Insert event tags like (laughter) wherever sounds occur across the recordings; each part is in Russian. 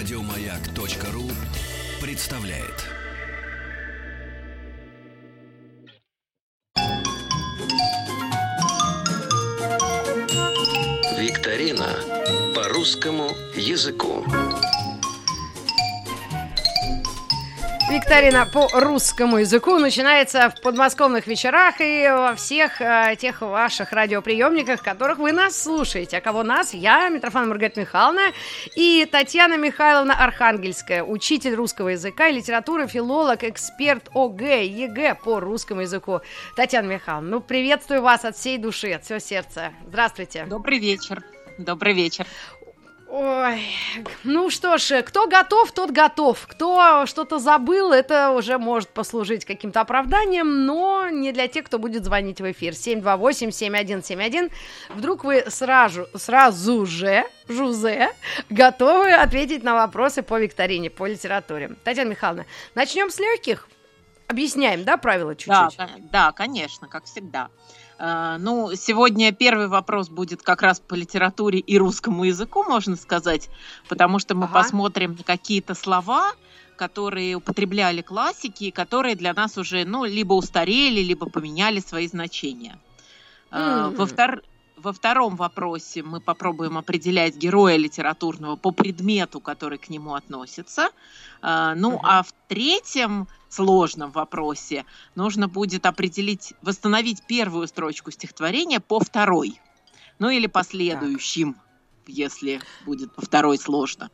Радиомаяк.ру представляет. Викторина по русскому языку. Викторина по русскому языку начинается в подмосковных вечерах и во всех э, тех ваших радиоприемниках, которых вы нас слушаете. А кого нас? Я, Митрофан Маргарита Михайловна и Татьяна Михайловна Архангельская, учитель русского языка и литературы, филолог, эксперт ОГЭ, ЕГЭ по русскому языку. Татьяна Михайловна, ну приветствую вас от всей души, от всего сердца. Здравствуйте. Добрый вечер. Добрый вечер. Ой, ну что ж, кто готов, тот готов. Кто что-то забыл, это уже может послужить каким-то оправданием, но не для тех, кто будет звонить в эфир. 728-7171. Вдруг вы сразу, сразу же, Жузе, готовы ответить на вопросы по викторине, по литературе. Татьяна Михайловна, начнем с легких. Объясняем, да, правила чуть-чуть? Да, да, конечно, как всегда. А, ну, сегодня первый вопрос будет как раз по литературе и русскому языку, можно сказать, потому что мы ага. посмотрим на какие-то слова, которые употребляли классики, которые для нас уже, ну, либо устарели, либо поменяли свои значения. Mm. Во, втор... Во втором вопросе мы попробуем определять героя литературного по предмету, который к нему относится. А, ну, uh-huh. а в третьем сложном вопросе нужно будет определить, восстановить первую строчку стихотворения по второй. Ну или последующим, так. если будет по второй сложно.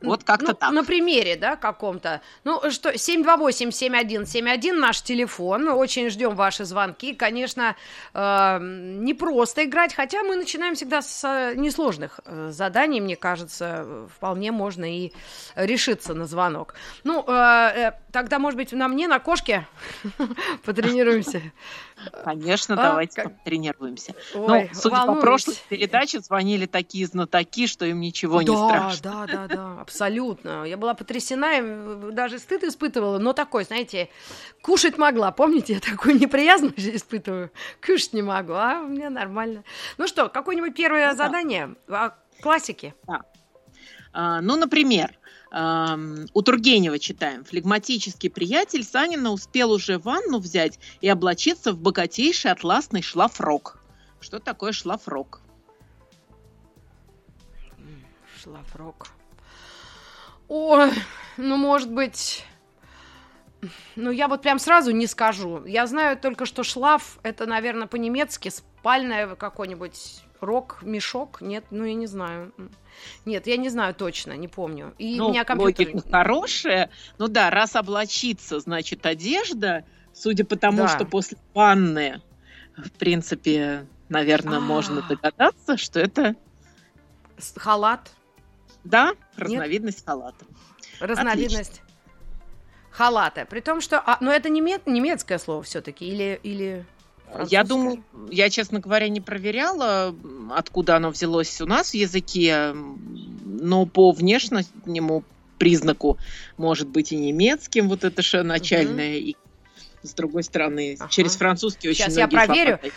Вот как-то ну, так. На примере, да, каком-то. Ну что, 728-7171 наш телефон. Очень ждем ваши звонки. Конечно, э, не просто играть, хотя мы начинаем всегда с э, несложных э, заданий, мне кажется, вполне можно и решиться на звонок. Ну, э, э, тогда, может быть, на мне, на кошке (laughs) потренируемся. Конечно, а, давайте как... тренируемся. Ой, ну, судя волнуюсь. по прошлой передаче, звонили такие знатоки, что им ничего да, не страшно. Да, да, да, абсолютно. Я была потрясена, даже стыд испытывала, но такой, знаете, кушать могла. Помните, я такую неприязнь испытываю. Кушать не могу, а у меня нормально. Ну что, какое-нибудь первое да. задание? А, классики? Да. А, ну, например, у Тургенева читаем. Флегматический приятель Санина успел уже ванну взять и облачиться в богатейший атласный шлафрок. Что такое шлафрок? Шлафрок. Ой, ну, может быть... Ну, я вот прям сразу не скажу. Я знаю только, что шлаф – это, наверное, по-немецки спальное какой-нибудь рок, мешок. Нет, ну, я не знаю. Нет, я не знаю точно, не помню. И ну, у меня компьютер... логика хорошая. Ну да, раз облачиться, значит, одежда, судя по тому, да. что после ванны, в принципе, наверное, А-а-а. можно догадаться, что это... Халат? Да, разновидность Нет? халата. Разновидность. Отлично. Халата. При том, что... А, но это немец, немецкое слово все-таки или... или... Я думаю, я, честно говоря, не проверяла, откуда оно взялось у нас в языке, но по внешнему признаку может быть и немецким, вот это же начальное, угу. и с другой стороны, ага. через французский очень Сейчас я проверю. Э,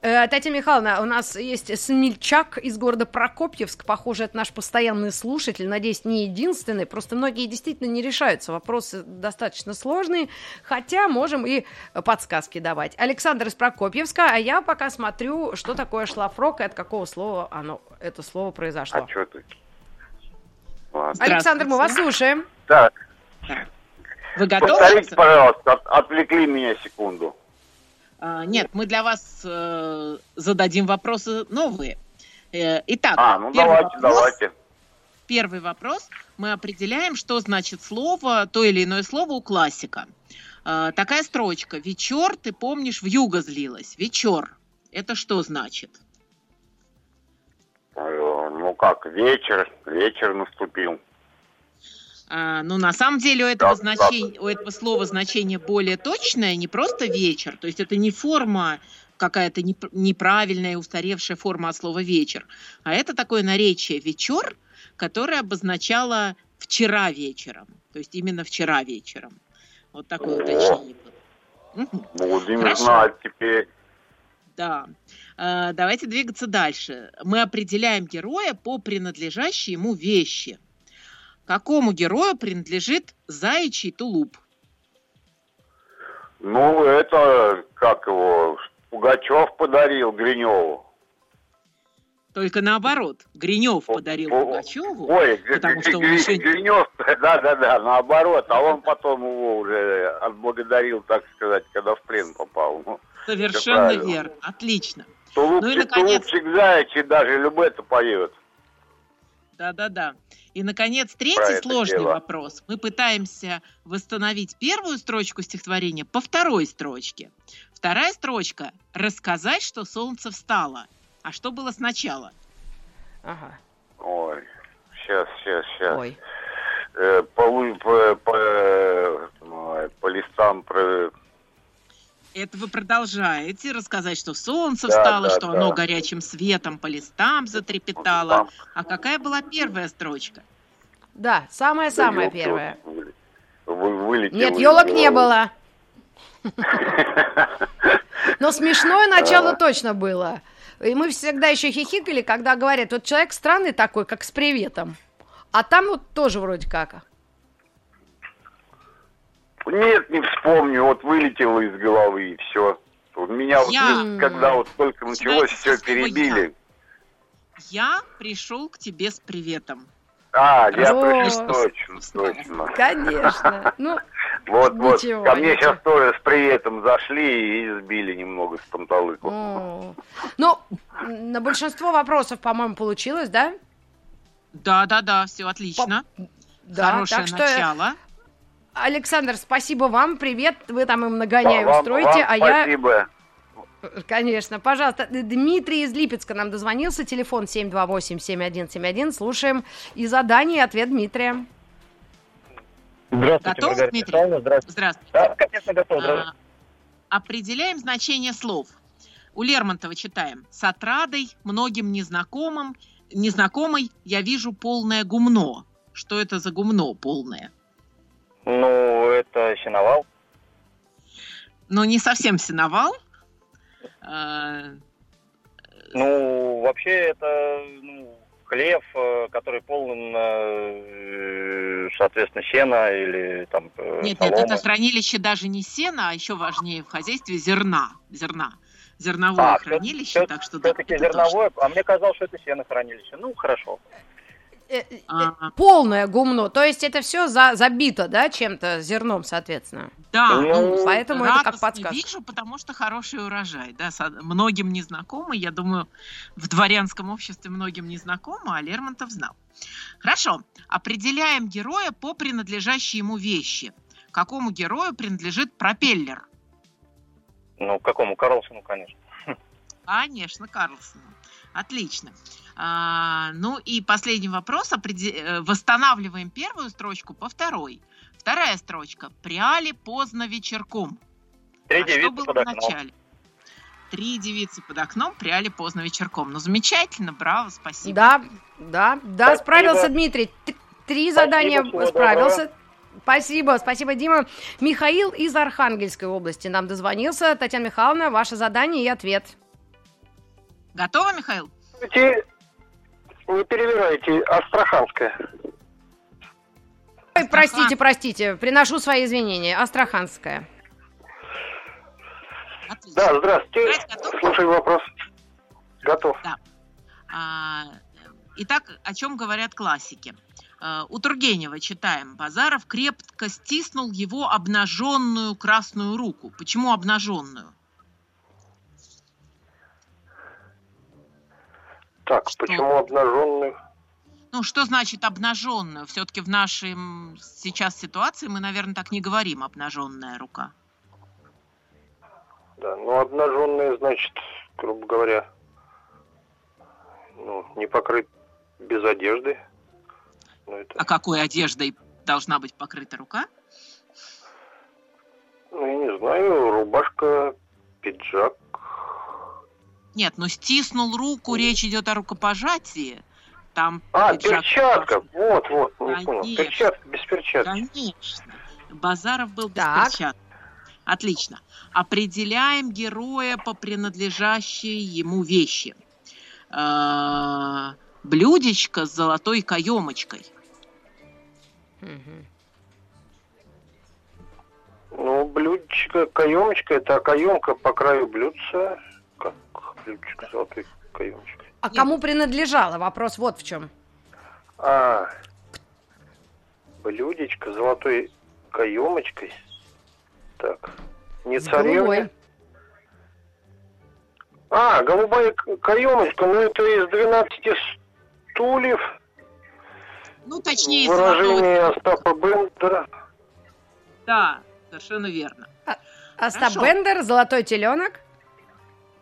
Татьяна Михайловна, у нас есть смельчак из города Прокопьевск. Похоже, это наш постоянный слушатель. Надеюсь, не единственный. Просто многие действительно не решаются. Вопросы достаточно сложные. Хотя можем и подсказки давать. Александр из Прокопьевска. А я пока смотрю, что такое шлафрок и от какого слова оно, это слово произошло. А что ты? Александр, мы вас слушаем. Так. Вы готовы? Повторите, пожалуйста, отвлекли меня секунду. А, нет, мы для вас э, зададим вопросы новые. Э, итак, а, ну первый давайте, вопрос, давайте. Первый вопрос. Мы определяем, что значит слово, то или иное слово у классика. Э, такая строчка. Вечер, ты помнишь, в юго злилась. Вечер. Это что значит? Ну как, вечер, вечер наступил. А, ну, на самом деле у этого, значения, у этого слова значение более точное, не просто вечер, то есть это не форма какая-то неправильная, устаревшая форма от слова вечер, а это такое наречие вечер, которое обозначало вчера вечером, то есть именно вчера вечером. Вот такое О, уточнение. Будем Хорошо. знать теперь. Да. А, давайте двигаться дальше. Мы определяем героя по принадлежащей ему вещи – Какому герою принадлежит заячий тулуп? Ну, это, как его, Пугачев подарил Гриневу. Только наоборот. Гринев подарил О, Пугачеву, Ой, потому что он еще- Гринев, (laughs) да-да-да, наоборот, а он потом его уже отблагодарил, так сказать, когда в плен попал. Ну, совершенно верно. Отлично. Тулупчик, Ну и, наконец- тулупчик заячий, даже Любета поет. Да-да-да. И, наконец, третий Про сложный дело. вопрос. Мы пытаемся восстановить первую строчку стихотворения по второй строчке. Вторая строчка – рассказать, что солнце встало. А что было сначала? Ага. Ой, сейчас, сейчас, сейчас. Ой. Э, по, по, по, ой, по листам про... Это вы продолжаете рассказать, что солнце Да, встало, да, что да. оно горячим светом по листам затрепетало. Там А какая была первая строчка? Да, елки первое. вот вы- вы- вылетело Нет, елок не было. (laughs) Но смешное начало точно было. И мы всегда еще хихикали, когда говорят, вот человек странный такой, как с приветом. А там вот тоже вроде как. Нет, не вспомню, вот вылетело из головы и все. У меня вот, Я. ну, когда вот только началось, все перебили. Я пришел к тебе с приветом. А, я О. пришел, точно, точно. Конечно. Ну, (laughs) Вот, вот, Ничего, ко мне ничего. сейчас тоже с приветом зашли и сбили немного с панталыку. о. ну, на большинство вопросов, по-моему, получилось, да? Да-да-да, все отлично. Да, Хорошее так что, начало. Александр, спасибо вам, привет, вы там им нагоняй Вам- устроите, вам а я... спасибо. Конечно, пожалуйста. Дмитрий из Липецка нам дозвонился. Телефон 728-7171. Слушаем и задание, и ответ Дмитрия. Здравствуйте, Готов, Маргарита Дмитрий? Михайловна, Здравствуйте. Здравствуйте. Да, конечно, готов. А, определяем значение слов. У Лермонтова читаем. С отрадой, многим незнакомым, незнакомой я вижу полное гумно. Что это за гумно полное? Ну, это синовал. Но не совсем синовал. А, Ну, вообще это ну, хлев, э, который полон, э, соответственно, сена или там э, Нет, нет, соломы. это хранилище даже не сена, а еще важнее в хозяйстве зерна. Зерна. Зерновое А, хранилище, так что да, Все-таки это тоже. зерновое, а мне казалось, что это сенохранилище. Ну, хорошо. Э, э, А. Полное гумно. То есть это все забито, да, чем-то, зерном, соответственно. Да, Ну, ну, поэтому это как подсказка. вижу, потому что хороший урожай, да, со- многим незнакомый, я думаю, в дворянском обществе многим незнакомо, а Лермонтов знал. Хорошо, определяем героя по принадлежащей ему вещи. Какому герою принадлежит пропеллер? Ну, к какому? Карлсону, конечно. (laughs) Конечно, Карлсону. Отлично. А, ну и последний вопрос. Э, Восстанавливаем первую строчку по второй. Вторая строчка. Пряли поздно вечерком. Три а что девицы было под в окном. начале? Три девицы под окном пряли поздно вечерком. Ну, замечательно, браво, спасибо. Да, да, да, Спасибо. справился Дмитрий. Три Спасибо, задания справился. Спасибо, спасибо, Дима. Михаил из Архангельской области нам дозвонился. Татьяна Михайловна, ваше задание и ответ. Готово, Михаил? Не перебирайте, Астраханская. Ой, простите, простите, приношу свои извинения. Астраханская. Отлично. Да, здравствуйте. Готов? Слушаю вопрос. Готов. А, э, Итак, о чем говорят классики? Э, У Тургенева читаем. Базаров крепко стиснул его обнаженную красную руку. Почему обнаженную? Так, Что? почему обнаженный? Ну, что значит обнаженную? Все-таки в нашей сейчас ситуации мы, наверное, так не говорим обнаженная рука. Да, ну обнаженный, значит, грубо говоря, ну, не покрыт без одежды. Ну, это, А какой одеждой должна быть покрыта рука? ну, я не знаю, рубашка, пиджак. Нет, но стиснул руку, речь идет о рукопожатии. Там А, пиджак- перчатка. Вот, вот, не понял. Перчатка, без перчатки. Конечно. Базаров был без Так. перчаток. Отлично. Определяем героя по принадлежащей ему вещи. Э, Блюдечко с золотой каемочкой. Ну, блюдечко, каемочка, это каемка по краю блюдца. Блюдечко золотой каемочкой. А кому принадлежало? Вопрос вот в чем. А, блюдечко золотой каемочкой. Так, не С царевне. голубой. А, голубая каемочка, ну это из 12 стульев. Ну, точнее, из золотого... Выражение Остапа Бендера. Да, совершенно верно. Остап Хорошо. Бендер, золотой теленок.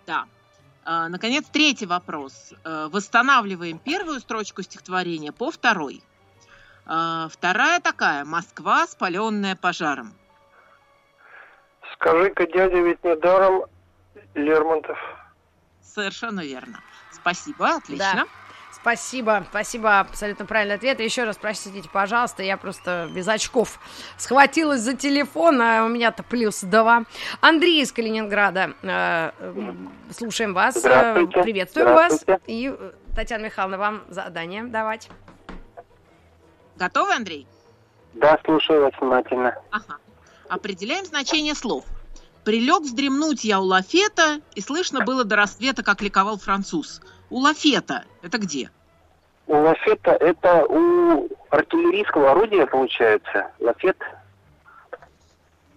Да. А, наконец, третий вопрос. Э, Восстанавливаем первую строчку стихотворения по второй. А, Вторая такая. Москва, спаленная пожаром. Скажи-ка, дядя, ведь недаром Лермонтов. Совершенно верно. Спасибо, отлично. Спасибо, спасибо, абсолютно правильный ответ. И еще раз простите, пожалуйста, я просто без очков схватилась за телефон, а у меня-то плюс два. Андрей из Калининграда, э, слушаем вас, э, Здравствуйте. приветствуем вас. И, э, Татьяна Михайловна, вам задание давать. Готовы, Андрей? Да, слушаю вас внимательно. Ага. Определяем значение слов. Прилег вздремнуть я у лафета, и слышно было до рассвета, как ликовал француз. У лафета. Это где? У лафета это у артиллерийского орудия получается. Лафет.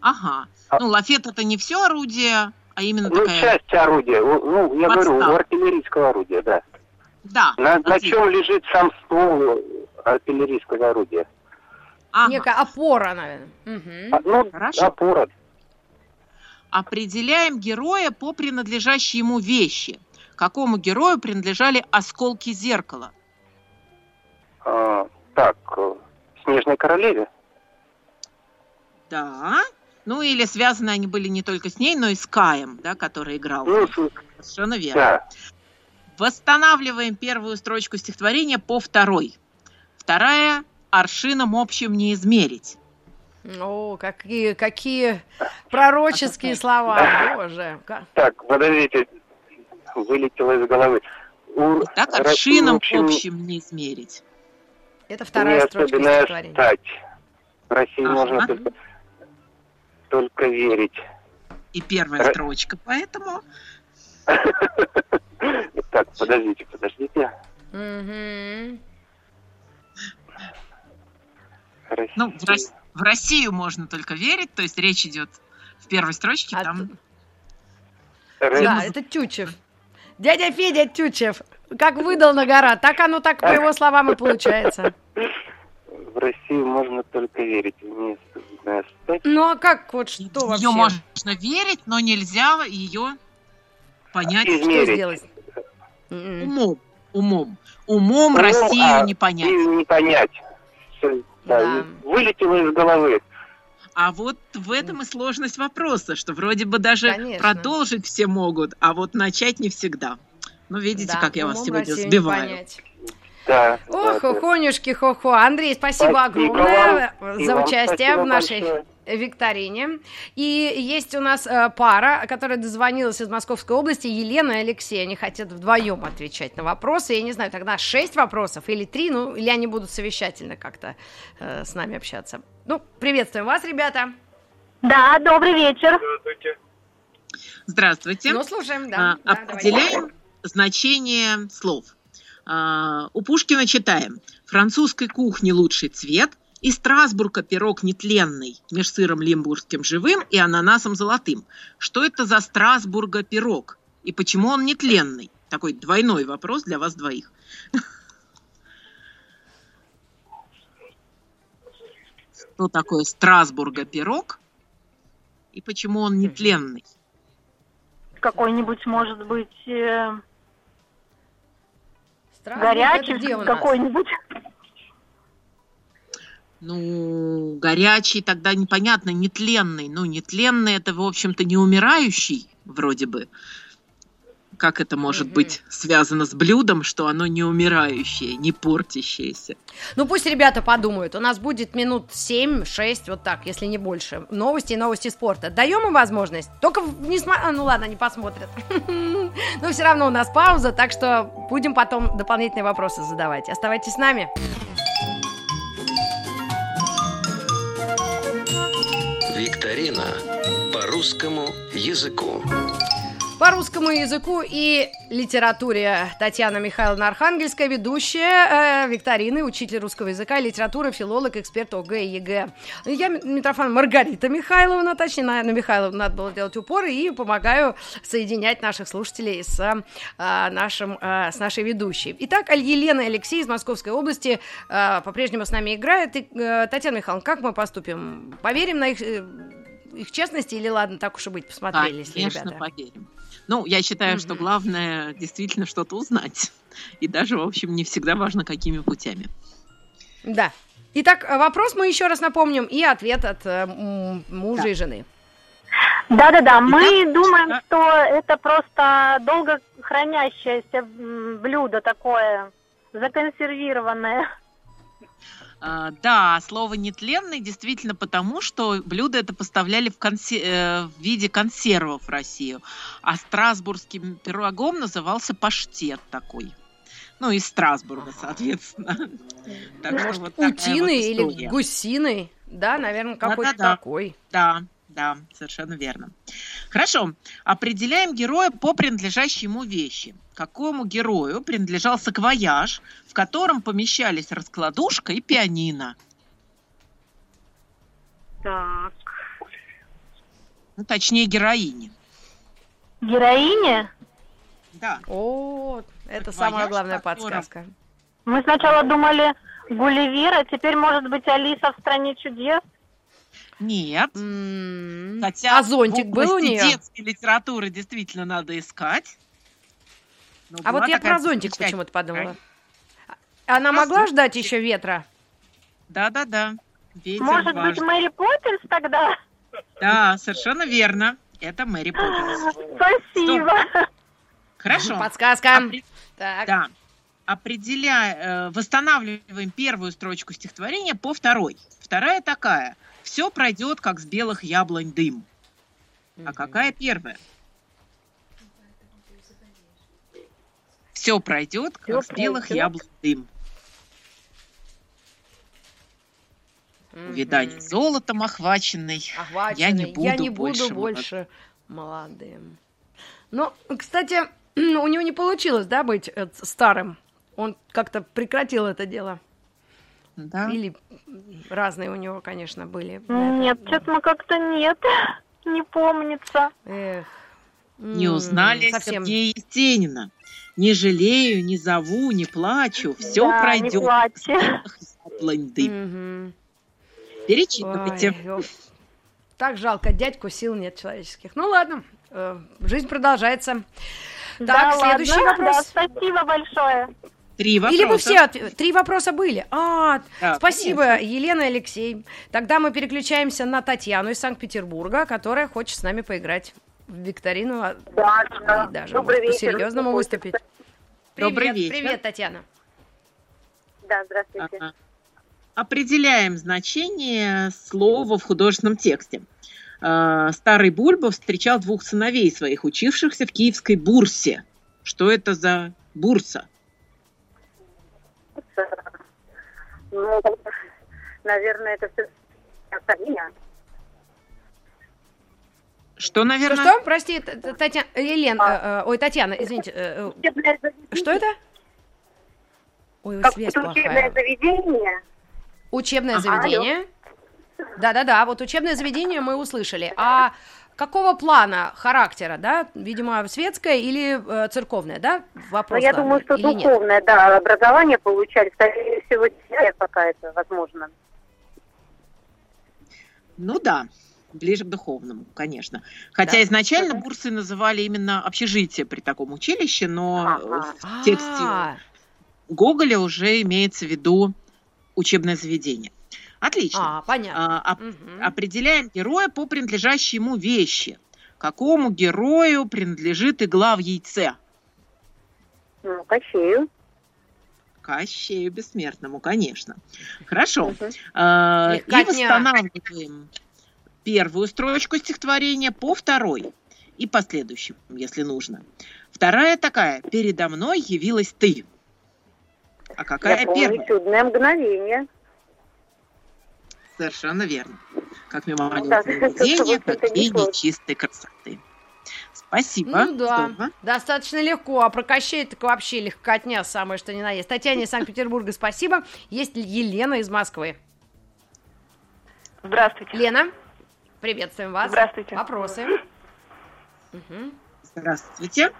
Ага. А- Ну, лафет это не все орудие, а именно Ну, такая... часть орудия. Ну, я говорю, Подстава. у артиллерийского орудия, да. Да. На, на чем лежит сам ствол артиллерийского орудия? Ага. Некая опора, наверное. Мгм. А, Ну, Хорошо. опора. Определяем героя по принадлежащей ему вещи. Какому герою принадлежали осколки зеркала? А, так, э, Снежной королеве. Да. Ну, или связаны они были не только с ней, но и с Каем, да, который играл. Ну, Совершенно верно. да. Восстанавливаем первую строчку стихотворения по второй. Вторая аршином общим не измерить. О, какие, какие пророческие слова, боже. ка- Так, подождите. Вылетело из головы. У Так, России, в аршином общем, общим не измерить. Это не вторая строчка особенная стать. В России Ага. можно только, только верить. И первая Ра- строчка, поэтому (laughs) Так, подождите, подождите. Ну, в, Рос- в Россию можно только верить, то есть речь идет в первой строчке, А там. Да, это Тючев. Дядя Федя Тючев. Как выдал на гора, так оно так по его словам и получается. В Россию можно только верить. Не. Ну а как вот что вообще? нее можно верить, но нельзя ее понять Измерить. Что сделать? М-м. умом. Умом. Умом Ну, Россию а, не понять. Не понять. Да, Да. Вылетело из головы. А вот в этом и сложность вопроса, что вроде бы даже Конечно. продолжить все могут, а вот начать не всегда. Ну, видите, Да, как я вас умом сегодня сбиваю. понять. Да. Ох, да, хохонюшки, хо-хо. Андрей, спасибо, Спасибо огромное вам. За участие в нашей большое. Викторине. И есть у нас э, пара, которая дозвонилась из Московской области, Елена и Алексей. Они хотят вдвоем отвечать на вопросы. Я не знаю, тогда шесть вопросов или три, ну, или они будут совещательно как-то э, с нами общаться. Ну, приветствуем вас, ребята. Да, добрый вечер. Здравствуйте. Ну, слушаем, А, да. да, давайте. определяем значение слов. А, у Пушкина читаем. Французской кухни лучший цвет, и Страсбурга пирог нетленный, меж сыром лимбургским живым и ананасом золотым. Что это за Страсбурга пирог? И почему он нетленный? Такой двойной вопрос для вас двоих. Что такое Страсбурга пирог? И почему он нетленный? Какой-нибудь, может быть, э, горячий какой-нибудь. Ну, горячий тогда непонятно, нетленный. Ну, нетленный это, в общем-то, не умирающий, вроде бы. Как это может быть связано с блюдом, что оно не умирающее, не портящееся? Ну пусть ребята подумают. У нас будет минут 7-6, вот так, если не больше. Новости и новости спорта. Даем им возможность. Только не сма... а, Ну ладно, они посмотрят. (laughs) Но все равно у нас пауза, так что будем потом дополнительные вопросы задавать. Оставайтесь с нами. Викторина по русскому языку. По русскому языку и литературе Татьяна Михайловна Архангельская, ведущая э, викторины, учитель русского языка, литературы, филолог, эксперт ОГЭ и ЕГЭ. Я Митрофан Маргарита Михайловна, точнее, на Михайловну надо было делать упор, и помогаю соединять наших слушателей с, э, нашим, э, с нашей ведущей. Итак, Елена Алексей из Московской области э, по-прежнему с нами играет. И, э, Татьяна Михайловна, как мы поступим? Поверим на их... Их честности или ладно, так уж и быть, посмотрели, да, конечно, ребята. поверим. Ну, я считаю, mm-hmm. что главное действительно что-то узнать. И даже, в общем, не всегда важно, какими путями. Да. Итак, вопрос мы еще раз напомним и ответ от э, мужа да. и жены. Да-да-да, мы Итак, думаем, да. что это просто долго хранящееся блюдо такое, законсервированное. А, да, слово нетленный действительно потому, что блюдо это поставляли в, консе... Э, в виде консервов в Россию, а страсбургским пирогом назывался паштет такой. Ну, из Страсбурга, соответственно. Так Может, вот утиной или гусиной, да, наверное, какой-то такой. Да, да, совершенно верно. Хорошо. Определяем героя по принадлежащей ему вещи. Какому герою принадлежал саквояж, в котором помещались раскладушка и пианино? Так. Ну, точнее, героине. Героине? Да. О, это самая главная подсказка. Мы сначала думали Гулливер, а теперь, может быть, Алиса в стране чудес? Нет. Mm-hmm. Хотя а зонтик был у нее? детской литературы действительно надо искать. Но а вот я про зонтик почему-то подумала. Она могла ждать еще ветра? Да-да-да. Может важен. быть, Мэри Поппинс тогда? Да, совершенно верно. Это Мэри Поппинс. Спасибо. Стоп. Хорошо. Подсказка. Опри... Так. Да. Определяя, э, восстанавливаем первую строчку стихотворения по второй. Вторая такая – все пройдет, как с белых яблонь дым. А какая первая? Все пройдет, как с белых яблонь дым. Видание золотом охваченный. охваченный. Я не буду, Я не буду больше, больше молодым. Ну, кстати, (clears throat) у него не получилось, да, быть э, старым. Он как-то прекратил это дело. Да. Или разные у него, конечно, были. Нет, честно, как-то нет. (laughs) Не помнится. Эх. Не узнали Совсем. Сергея Есенина. Не жалею, не зову, не плачу. Все да, пройдет. Не плачь. Угу. Перечитывайте. Ой, так жалко, дядьку сил нет человеческих. Ну ладно, э, жизнь продолжается. Да, так, следующий ладно, вопрос. Да, спасибо большое. Три вопроса. Или мы все... Три вопроса были. А, да, спасибо, конечно. Елена Алексей. Тогда мы переключаемся на Татьяну из Санкт-Петербурга, которая хочет с нами поиграть в викторину. А да, да. И даже Добрый вечер. по-серьезному выступить. Привет, Добрый вечер. Привет, Татьяна. Да, здравствуйте. Ага. Определяем значение слова в художественном тексте. А, старый Бульба встречал двух сыновей своих, учившихся в киевской бурсе. Что это за бурса? Ну, наверное, это все. Что, наверное? Что, что? Прости, Татьяна, Елена, а, э, ой, Татьяна, извините. Э, э что это? Ой, как связь плохая. Учебное заведение. Учебное ага, заведение. Да-да-да, вот учебное заведение мы услышали. А какого плана характера, да? Видимо, светское или э, церковное, да? Вопрос. Ну, я думаю, что духовное, нет? да. Образование получали, скорее всего, пока это возможно. Ну да, ближе к духовному, конечно. Хотя да. изначально бурсы называли именно общежитие при таком училище, но ага. в тексте А-а-а. Гоголя уже имеется в виду учебное заведение. Отлично. А, понятно. А, оп- угу. Определяем героя по принадлежащей ему вещи. Какому герою принадлежит игла в яйце? Ну, Кощею. Кощею бессмертному, конечно. Хорошо. Угу. А, и восстанавливаем первую строчку стихотворения по второй и последующим, если нужно. Вторая такая. Передо мной явилась ты. А какая Я помню, первая? чудное мгновение. Совершенно верно. как мимолетное видение, так и нечистой красоты. Спасибо. Ну да, Здорово. достаточно легко. А про Кощей так вообще легкотня самое, что ни на есть. Татьяне из Санкт-Петербурга спасибо. Есть Елена из Москвы. Здравствуйте. Лена, приветствуем вас. Здравствуйте. Вопросы? Здравствуйте.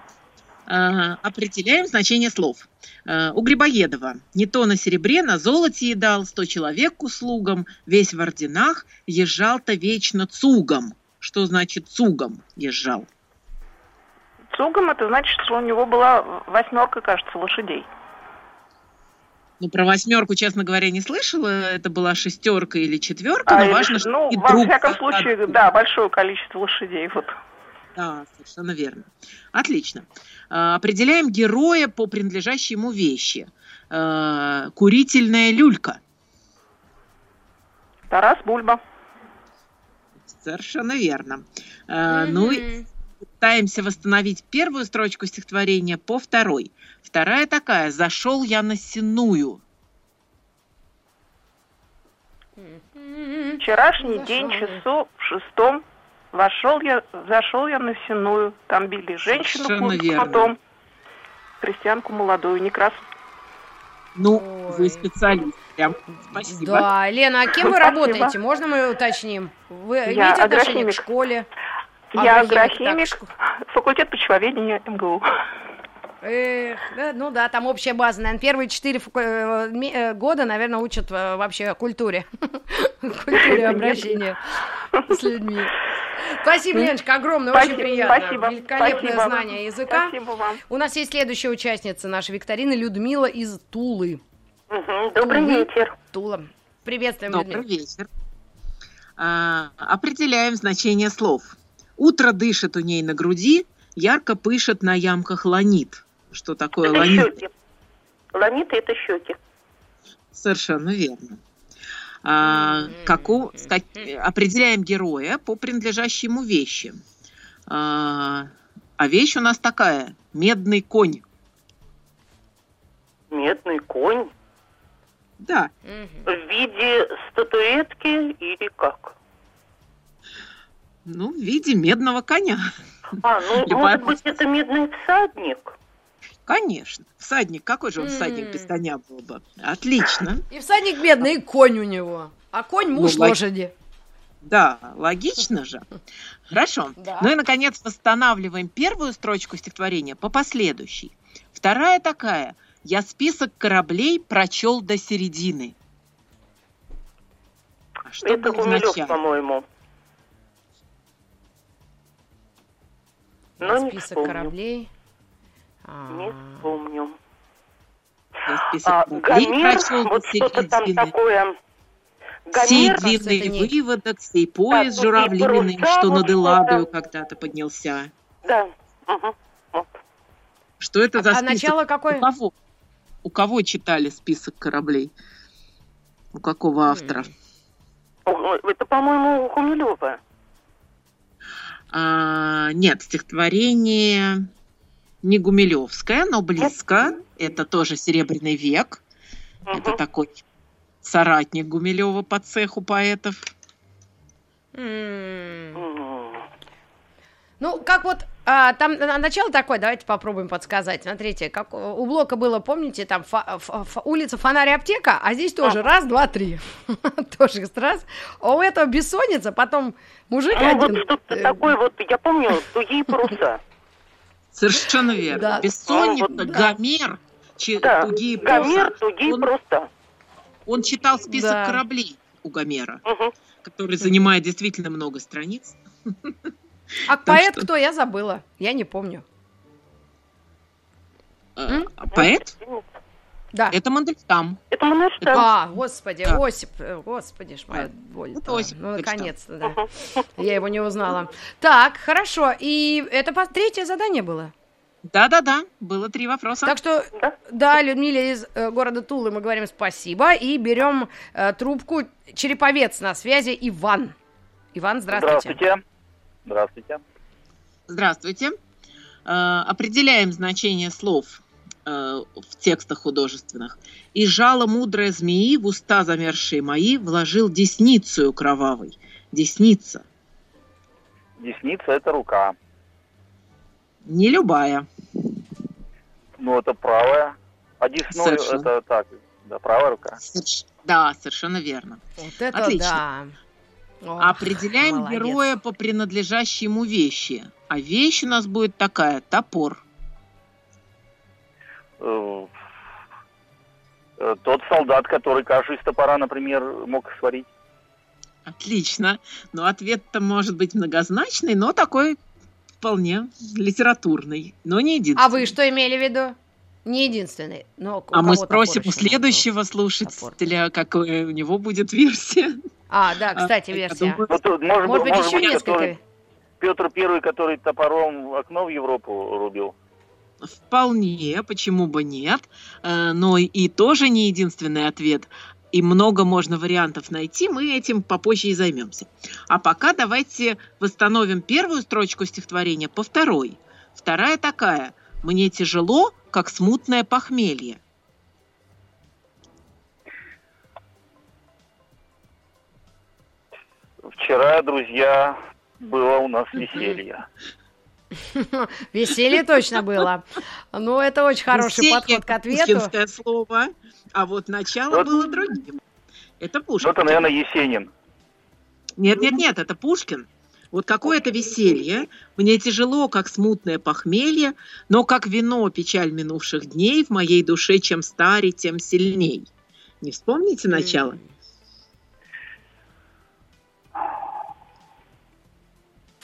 Определяем значение слов. А, у Грибоедова не то на серебре, на золоте едал, сто человек к услугам, весь в орденах, езжал-то вечно цугом. Что значит цугом езжал? Цугом это значит, что у него была восьмерка, кажется, лошадей. Ну, про восьмерку, честно говоря, не слышала. Это была шестерка или четверка, но а, важно, или, что Ну, во друг всяком случае, да, большое количество лошадей. Вот. Да, совершенно верно. Отлично. А, определяем героя по принадлежащей ему вещи. А, курительная люлька. Тарас Бульба. Совершенно верно. Mm-hmm. Ну и пытаемся восстановить первую строчку стихотворения по второй. Вторая такая. «Зашел я на сеную». Вчерашний Зашел. день, часу в шестом, вошел я, зашел я на сеную. Там били женщину потом, крестьянку молодую, Некрас. Ну, Ой. вы специалист. Прям спасибо. Да, Лена, а кем вы спасибо. работаете? Можно мы уточним? Вы я имеете отношение к школе? Я агрохимик, факультет почвоведения МГУ. Эх, да, ну да, там общая база, наверное, первые четыре э, э, года, наверное, учат э, вообще культуре, (laughs) культуре обращения с людьми. Спасибо, Леночка, огромное, очень приятно. Спасибо. Великолепное спасибо. знание языка. Спасибо вам. У нас есть следующая участница нашей викторины, Людмила из Тулы. Угу. Добрый Тулы. вечер. Тула. Приветствуем, Добрый Людмила. вечер. А, определяем значение слов. Утро дышит у ней на груди, ярко пышет на ямках ланит. Что такое это ланит? Щеки. Ланит это щеки. Совершенно верно. А, каку, как, определяем героя по принадлежащей ему вещи. А, а вещь у нас такая: медный конь. Медный конь? Да. В виде статуэтки или как? Ну, в виде медного коня. А, ну, Любая... может быть, это медный всадник? Конечно. Всадник. Какой же он всадник без коня был бы? Отлично. И всадник медный, и конь у него. А конь муж ну, лошади. Да, логично же. Хорошо. Да. Ну и, наконец, восстанавливаем первую строчку стихотворения по последующей. Вторая такая. Я список кораблей прочел до середины. А что Это Гумилев, по-моему. Но список не вспомню. кораблей. Не вспомню. а, Гомер, вот что-то там такое. Сей длинный выводок, сей пояс так, журавлиный, что над Элладою когда-то поднялся. Да. Угу. Вот. Что это за а, список? А начало какое? У кого? У кого читали список кораблей? У какого автора? Это, по-моему, у Хумилева. А, нет, стихотворение не Гумилевское, но близко. Это тоже Серебряный век. Угу. Это такой соратник Гумилева по цеху поэтов. Ну, как вот а, там начало такое, давайте попробуем подсказать. Смотрите, как у Блока было, помните, там фа, фа, фа, улица Фонарь Аптека, а здесь тоже раз, два, три. (laughs) тоже раз. А у этого бессонница, потом мужик ну, один. Вот что-то э, такое вот, я помню, тугие (laughs) паруса. Совершенно верно. Да. Бессонница, ну, вот, Гомер, да. тугие паруса. Гомер, тугие он, паруса. Он читал список да. кораблей у Гомера, угу. который занимает действительно много страниц. А поэт что... кто? Я забыла. Я не помню. А, поэт? Да. Это Мандельштам. Это Мандельштам. А, господи, да. Осип, э, господи ж моя боль. Это Осип ну, наконец-то, да. Я его не узнала. Так, хорошо. И это третье задание было? Да-да-да, было три вопроса. Так что, да, да Людмиле из э, города Тулы мы говорим спасибо и берем э, трубку. Череповец на связи Иван. Иван, здравствуйте. Здравствуйте. Здравствуйте. Здравствуйте. Э, определяем значение слов в текстах художественных. «И жало мудрая змеи в уста замерзшие мои вложил десницию кровавой. Десница. Десница – это рука. Не любая. Ну, это правая. А десной – это так, да, правая рука. Соверш... Да, совершенно верно. Вот это Отлично. да. Ох, Определяем молодец. героя по принадлежащей ему вещи. А вещь у нас будет такая – топор. Э, э, Тот солдат, который кашу из топора, например, мог сварить. Отлично. Но ответ-то может быть многозначный, но такой вполне литературный, но не единственный. А вы что имели в виду? Не единственный. Но у А мы спросим топор у следующего слушателя, какая у него будет версия. А, да, кстати, А, я версия. думаю, Ну, тут, может, Может быть, может еще быть, который- несколько? Петр Первый, который топором окно в Европу рубил. Вполне, почему бы нет. Э, Но и тоже не единственный ответ. И много можно вариантов найти, мы этим попозже и займемся. А пока давайте восстановим первую строчку стихотворения по второй. Вторая такая. «Мне тяжело, как смутное похмелье». Вчера, друзья, было у нас веселье. (laughs) Веселье точно было. Ну, это очень хороший Веселье подход к ответу. пушкинское слово, а вот начало Вот. было другим. Это Ну, Пушкин. это, наверное, Есенин. Нет, нет, нет, это Пушкин. Вот какое-то веселье, мне тяжело, как смутное похмелье, но как вино печаль минувших дней в моей душе, чем старе, тем сильней. Не вспомните начало?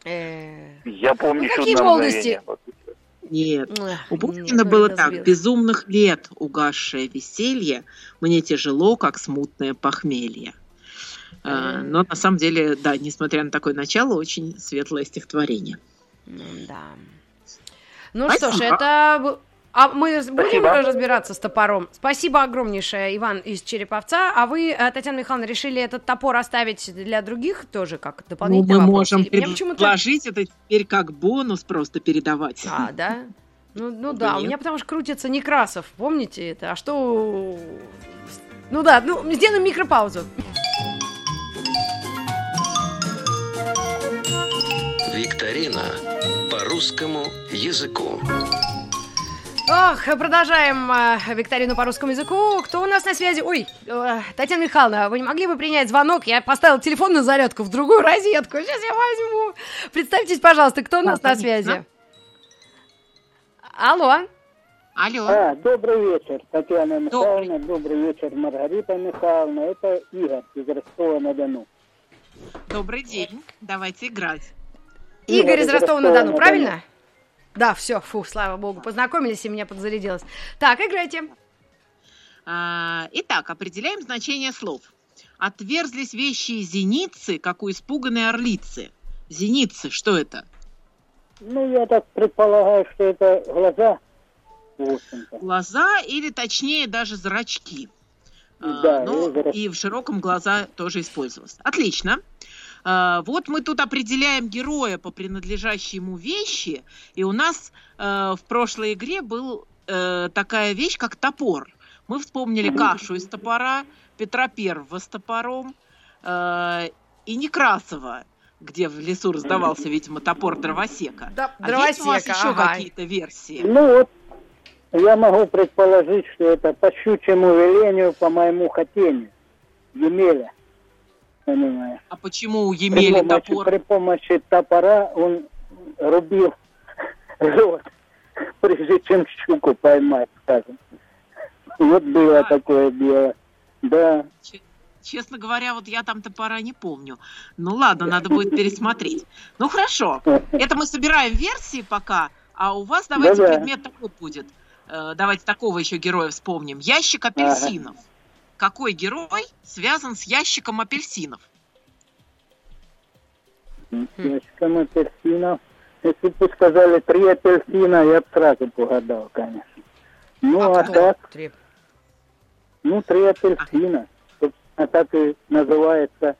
Э, Я помню Ну, еще какие одно молодости? Нет. эх, У Пушкина было так. сбил. Безумных лет угасшее веселье, мне тяжело, как смутное похмелье. Мгм. Но на самом деле, да, несмотря на такое начало, очень светлое стихотворение. Ну, да. Ну что ж, это... А мы с- будем Спасибо. разбираться с топором? Спасибо огромнейшее, Иван из Череповца. А вы, э, Татьяна Михайловна, решили этот топор оставить для других тоже как Ну, дополнительный мы вопрос? можем предложить это теперь как бонус просто передавать. А, да? Ну, ну бы да, у меня потому что крутится Некрасов, помните это? А что... Ну да, ну сделаем микропаузу. Викторина по русскому языку. Ох, продолжаем э, викторину по русскому языку. Кто у нас на связи? Ой, э, Татьяна Михайловна, вы не могли бы принять звонок? Я поставила телефон на зарядку в другую розетку. Сейчас я возьму. Представьтесь, пожалуйста, кто у нас на связи? Алло. Алло. А, добрый вечер, Татьяна Михайловна, добрый вечер, Маргарита Михайловна. Это Игорь из Ростова-на-Дону. Добрый день. Давайте играть. Игорь из Ростова-на-Дону, Ростова-на-Дону. правильно? Да, все, фу, слава богу, познакомились и меня подзарядилось. Так, играйте. А, Итак, определяем значение слов. Отверзлись вещи из зеницы, как у испуганной орлицы. Зеницы, что это? Ну, я так предполагаю, что это глаза. Глаза или точнее даже зрачки. А, Да, ну, и и в широком глаза тоже использовалось. Отлично. А, Вот мы тут определяем героя по принадлежащей ему вещи, и у нас э, в прошлой игре был э, такая вещь, как топор. Мы вспомнили кашу из топора, Петра Первого с топором э, и Некрасова, где в лесу раздавался, видимо, топор дровосека. Да, А есть у вас дровосека, еще ага. какие-то версии? Ну вот, я могу предположить, что это по щучьему велению, по моему хотению. Емеля, понимаю. А почему у При помощи, топор? при помощи топора он рубил рот, прежде чем щуку поймать, скажем. Вот было такое дело. Да. Че- Честно говоря, вот я там топора не помню. Ну ладно, надо будет пересмотреть. Ну хорошо, это мы собираем версии пока, а у вас давайте Да-да. предмет такой будет. Э, Давайте такого еще героя вспомним. Ящик апельсинов. Какой герой связан с ящиком апельсинов? Ящиком апельсинов. Если бы сказали три апельсина, я бы сразу погадал, конечно. Ну, а, так, Три. ну, три апельсина. Собственно, так и называется.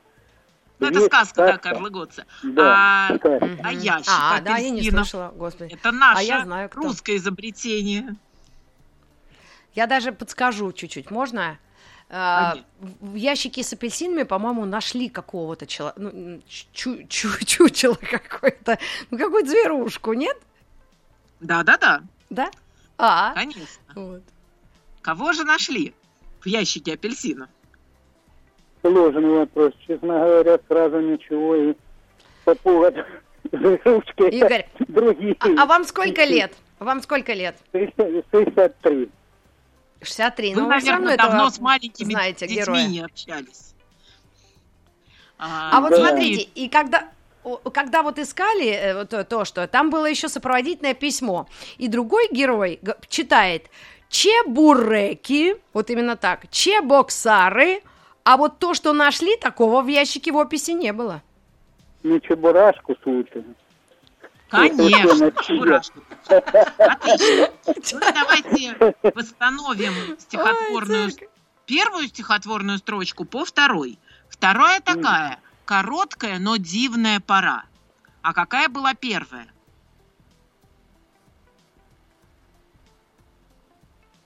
Ну, это сказка, да. Карла Готца. Да, А, сказка. а ящик А, да, я не слышала, господи. Это наше А я знаю, кто. русское изобретение. Я даже подскажу чуть-чуть, можно? А, в ящике с апельсинами, по-моему, нашли какого-то человека, ну, чу чу (laughs) чучело какое-то, ну, какую-то зверушку, нет? Да-да-да. Да? А. Конечно. Вот. Кого же нашли в ящике апельсинов? Сложный вопрос. Честно говоря, сразу ничего и по поводу зверушки. Игорь, другие. А, а вам сколько лет? Вам сколько лет? 63. 63. Вы, ну, наверное, давно с маленькими знаете, детьми героя. не общались. А, а вот да. смотрите, и когда когда вот искали э, то, то, что там было еще сопроводительное письмо, и другой герой читает Чебуреки, вот именно так, Чебоксары, а вот то, что нашли, такого в ящике в описи не было. Не чебурашку случайно. Конечно, чебурашку. Отлично. (laughs) Ну, давайте восстановим стихотворную, первую стихотворную строчку по второй. Вторая такая, короткая, но дивная пора. А какая была первая?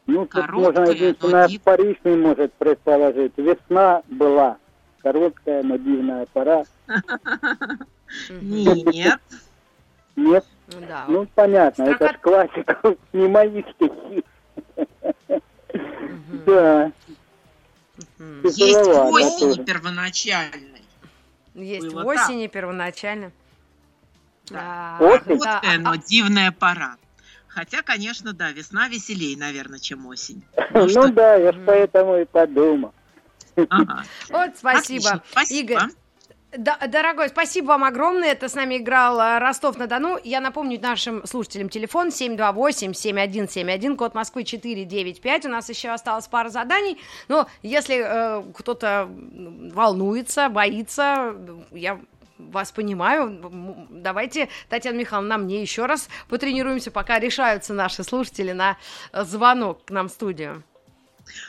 Ну, тут можно единственное, див... вторичный может предположить. Весна была, короткая, но дивная пора. (laughs) Нет. Нет? Ну, да. ну понятно, Строка... это ж классика, (laughs) не мои стихи. Да. Есть осени первоначальной. Есть осени первоначально. Да. Короткая, но дивная пора. Хотя, конечно, да, весна веселее, наверное, чем осень. Ну да, я же поэтому и подумал. Вот, спасибо. Игорь, да, дорогой, спасибо вам огромное. Это с нами играл э, Ростов-на-Дону. Я напомню нашим слушателям телефон 728-7171, код Москвы 495. У нас еще осталось пара заданий. Но если э, кто-то волнуется, боится, я вас понимаю. Давайте, Татьяна Михайловна, мне еще раз потренируемся, пока решаются наши слушатели на звонок к нам в студию.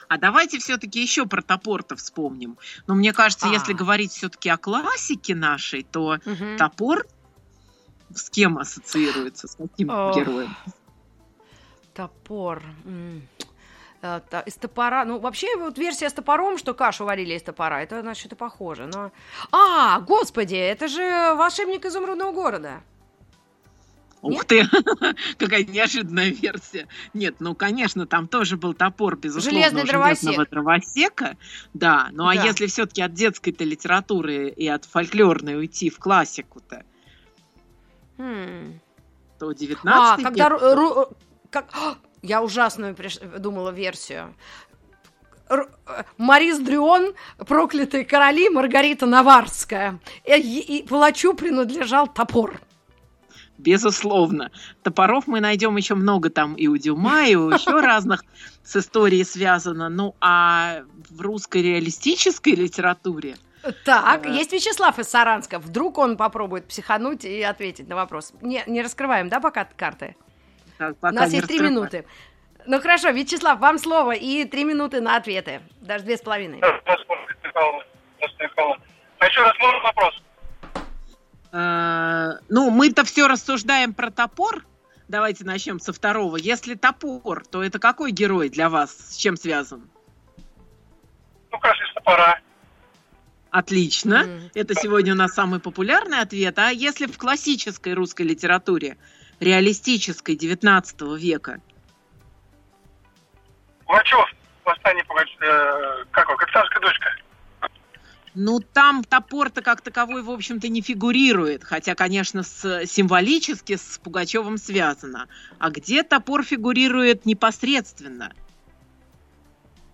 А давайте все-таки еще про топор-то вспомним. Но мне кажется, а. если говорить все-таки о классике нашей, то угу. топор с кем ассоциируется, с каким О. героем? Топор. Э, из топора, ну вообще вот версия с топором, что кашу варили из топора, это значит это похоже, но... А, господи, это же волшебник изумрудного города. Ух ты, (laughs) какая неожиданная версия. Нет, ну, конечно, там тоже был топор, безусловно, Железный дровосек. дровосека. Да, ну а да. а если все-таки от детской-то литературы и от фольклорной уйти в классику-то, хм. то 19 а, век... когда... Ру... Как... (gasps) Я ужасную приш... думала версию. Р... Марис Дрюон, проклятые короли, Маргарита Наварская. И, и палачу принадлежал топор. Безусловно. Топоров мы найдем еще много там и у Дюма, и у еще (laughs) разных с историей связано. Ну, а в русской реалистической литературе так, э... есть Вячеслав из Саранска. Вдруг он попробует психануть и ответить на вопрос. Не, не раскрываем, да, пока карты? Так, пока У нас есть три минуты. Ну хорошо, Вячеслав, вам слово и три минуты на ответы. Даже две с половиной. Еще раз можно вопрос? Э, ну, мы-то все рассуждаем про топор. Давайте начнем со второго. Если топор, то это какой герой для вас? С чем связан? Ну, кажется, топора. Отлично. Mm. Это сегодня у нас самый популярный ответ. А если в классической русской литературе, реалистической 19 века? Пугачев, восстание Пугачев, э, как его, как царская дочка. Ну, там топор-то как таковой, в общем-то, не фигурирует, хотя, конечно, с, символически с Пугачевым связано. А где топор фигурирует непосредственно?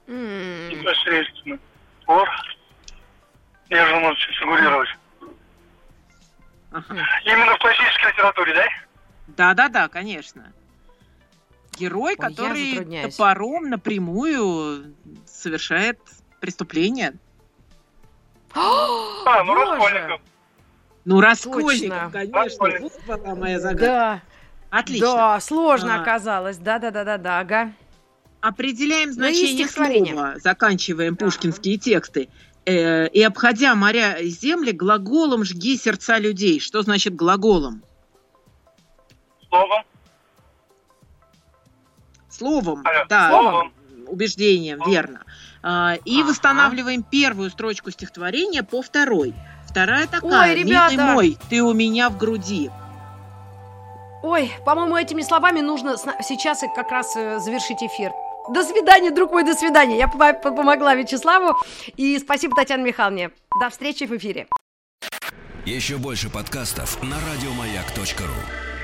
Непосредственно. Топор. Я же может фигурировать. Ага. Именно в классической литературе, да? Да-да-да, конечно. Герой, Ой, который топором напрямую совершает преступление. А, ну Раскольников. Ну, Раскольников, конечно. Вот была моя загадка. Да. Отлично. Да, сложно а, оказалось. Да-да-да-да-да, ага. Определяем ну, значение слова, заканчиваем пушкинские тексты. Э, и обходя моря и земли, глаголом жги сердца людей. Что значит глаголом? Словом. Словом, Алло, да. Словом. убеждениям, верно. А, и ага. восстанавливаем первую строчку стихотворения по второй. Вторая такая, Ой, ребята. милый мой, ты у меня в груди. Ой, по-моему, этими словами нужно сейчас как раз э, завершить эфир. До свидания, друг мой, до свидания. Я помогла Вячеславу. И спасибо Татьяне Михайловне. До встречи в эфире. Еще больше подкастов на радиомаяк.ру